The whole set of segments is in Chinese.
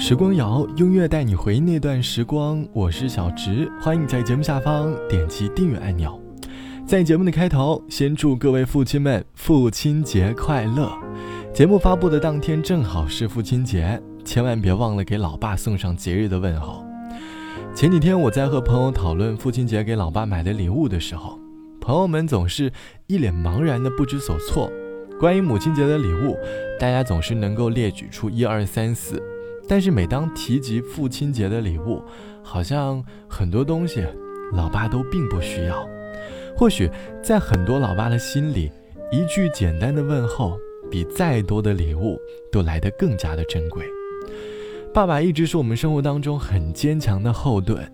时光谣，音乐带你回忆那段时光。我是小植，欢迎在节目下方点击订阅按钮。在节目的开头，先祝各位父亲们父亲节快乐。节目发布的当天正好是父亲节，千万别忘了给老爸送上节日的问候。前几天我在和朋友讨论父亲节给老爸买的礼物的时候，朋友们总是一脸茫然的不知所措。关于母亲节的礼物，大家总是能够列举出一二三四。但是每当提及父亲节的礼物，好像很多东西老爸都并不需要。或许在很多老爸的心里，一句简单的问候，比再多的礼物都来得更加的珍贵。爸爸一直是我们生活当中很坚强的后盾。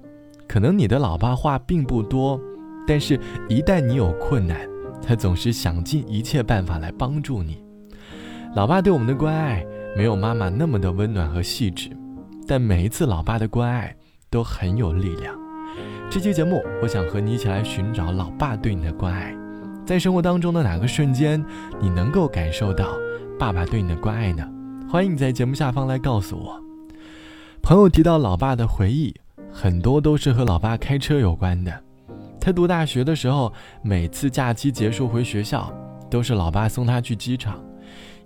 可能你的老爸话并不多，但是一旦你有困难，他总是想尽一切办法来帮助你。老爸对我们的关爱。没有妈妈那么的温暖和细致，但每一次老爸的关爱都很有力量。这期节目，我想和你一起来寻找老爸对你的关爱。在生活当中的哪个瞬间，你能够感受到爸爸对你的关爱呢？欢迎你在节目下方来告诉我。朋友提到老爸的回忆，很多都是和老爸开车有关的。他读大学的时候，每次假期结束回学校，都是老爸送他去机场。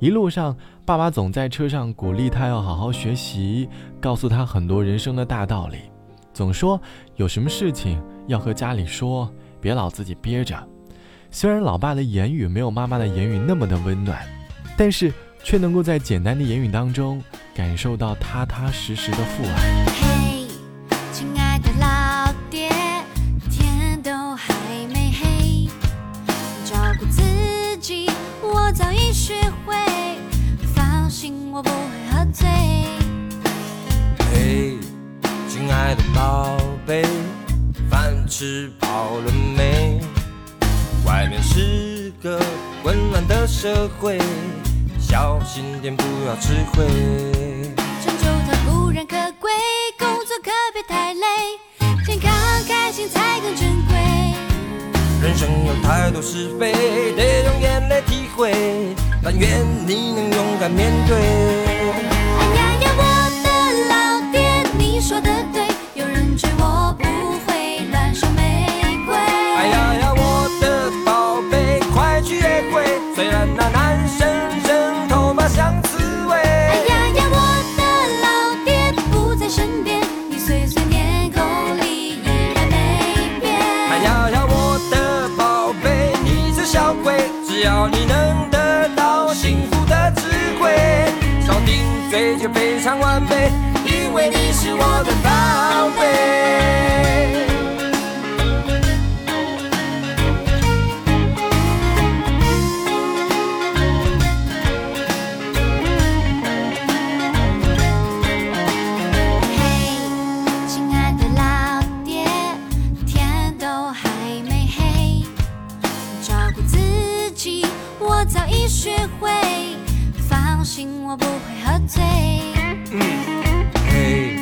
一路上，爸爸总在车上鼓励他要好好学习，告诉他很多人生的大道理，总说有什么事情要和家里说，别老自己憋着。虽然老爸的言语没有妈妈的言语那么的温暖，但是却能够在简单的言语当中感受到踏踏实实的父爱。宝贝，饭吃饱了没？外面是个混乱的社会，小心点不要吃亏。成就它固然可贵，工作可别太累，健康开心才更珍贵。人生有太多是非，得用眼泪体会。但愿你能勇敢面对。哎呀呀，我的老爹，你说的对，非常完美，因为你是我的宝贝。嘿，亲爱的老爹，天都还没黑，照顾自己我早已学会，我不会喝醉。嘿，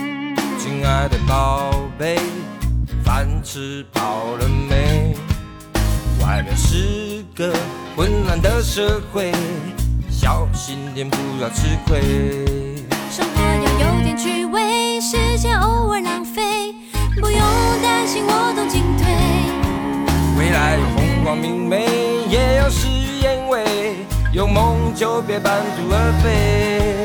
亲爱的宝贝，饭吃饱了没？外面是个混乱的社会，小心点不要吃亏。生活要有点趣味，时间偶尔浪费，不用担心我懂进退。未来有风光明媚，也有事与愿违，有梦就别半途而废。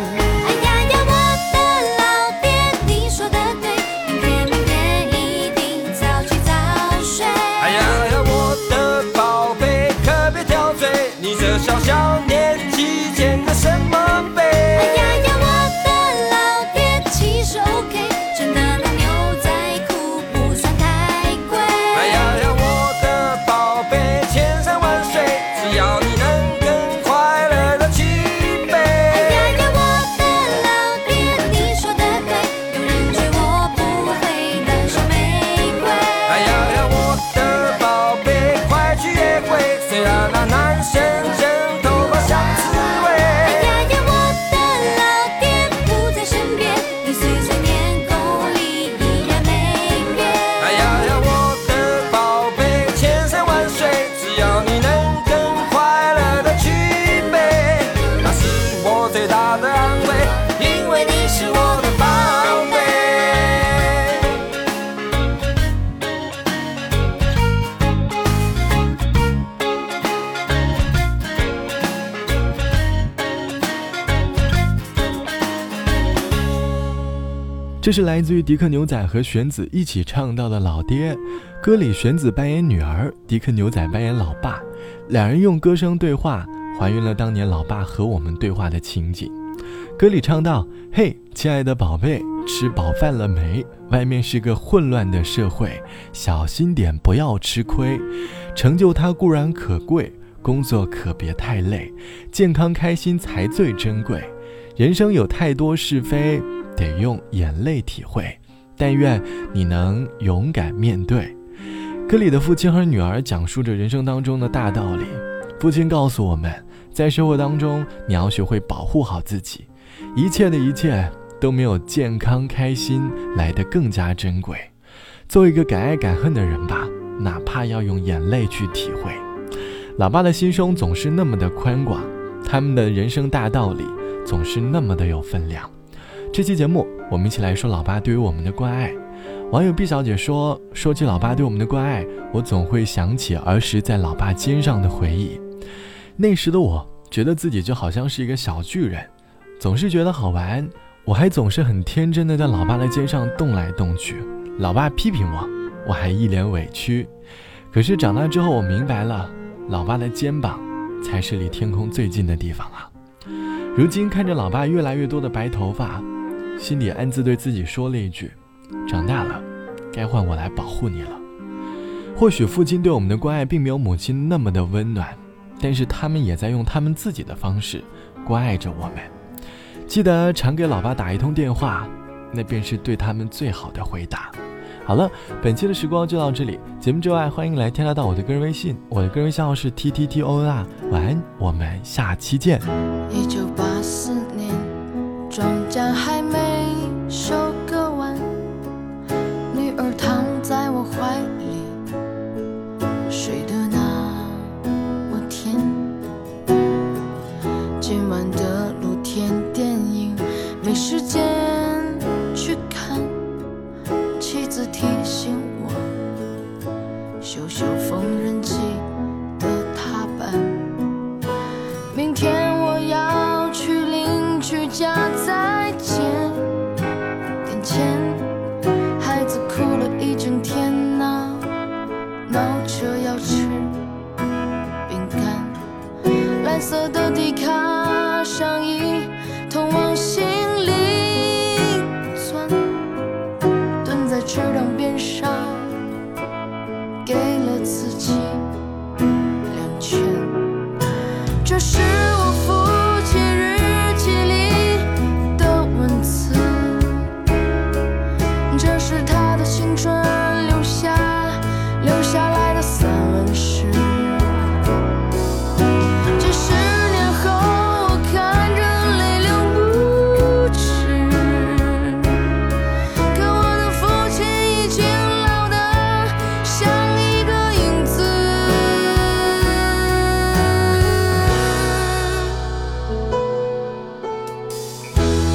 这是来自于迪克牛仔和玄子一起唱到的《老爹》，歌里玄子扮演女儿，迪克牛仔扮演老爸，两人用歌声对话，还原了当年老爸和我们对话的情景。歌里唱道：“嘿，亲爱的宝贝，吃饱饭了没？外面是个混乱的社会，小心点，不要吃亏。成就它固然可贵，工作可别太累，健康开心才最珍贵。人生有太多是非。”得用眼泪体会，但愿你能勇敢面对。歌里的父亲和女儿讲述着人生当中的大道理。父亲告诉我们，在生活当中，你要学会保护好自己，一切的一切都没有健康开心来得更加珍贵。做一个敢爱敢恨的人吧，哪怕要用眼泪去体会。老爸的心胸总是那么的宽广，他们的人生大道理总是那么的有分量。这期节目，我们一起来说老爸对于我们的关爱。网友毕小姐说：“说起老爸对我们的关爱，我总会想起儿时在老爸肩上的回忆。那时的我，觉得自己就好像是一个小巨人，总是觉得好玩。我还总是很天真的在老爸的肩上动来动去。老爸批评我，我还一脸委屈。可是长大之后，我明白了，老爸的肩膀才是离天空最近的地方啊。如今看着老爸越来越多的白头发。”心里暗自对自己说了一句：“长大了，该换我来保护你了。”或许父亲对我们的关爱并没有母亲那么的温暖，但是他们也在用他们自己的方式关爱着我们。记得常给老爸打一通电话，那便是对他们最好的回答。好了，本期的时光就到这里。节目之外，欢迎来添加到我的个人微信，我的个人微信号是 t t t o n r。晚安，我们下期见。一九八四年，庄稼还家再见。眼前孩子哭了一整天呐、啊，闹着要吃饼干，蓝色的迪卡上衣通往心里钻，蹲在池塘边上给。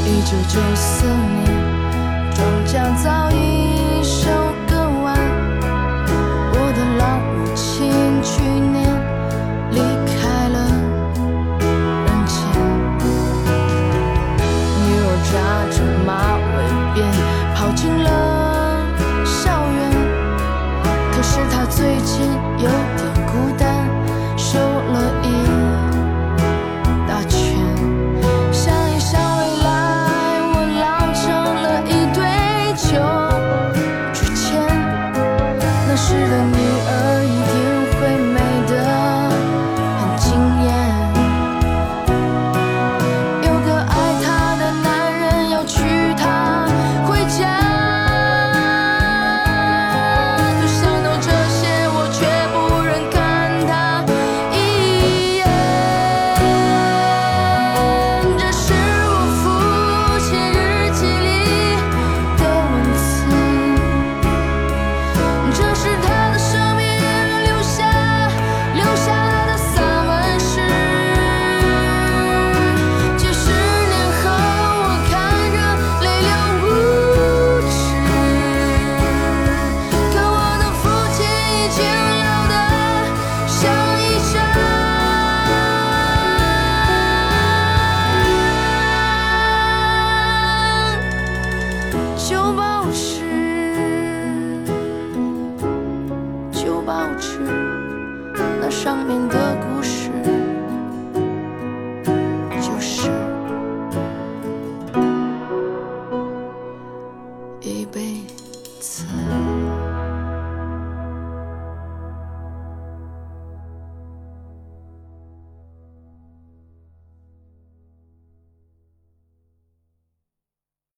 一九四年，庄稼早已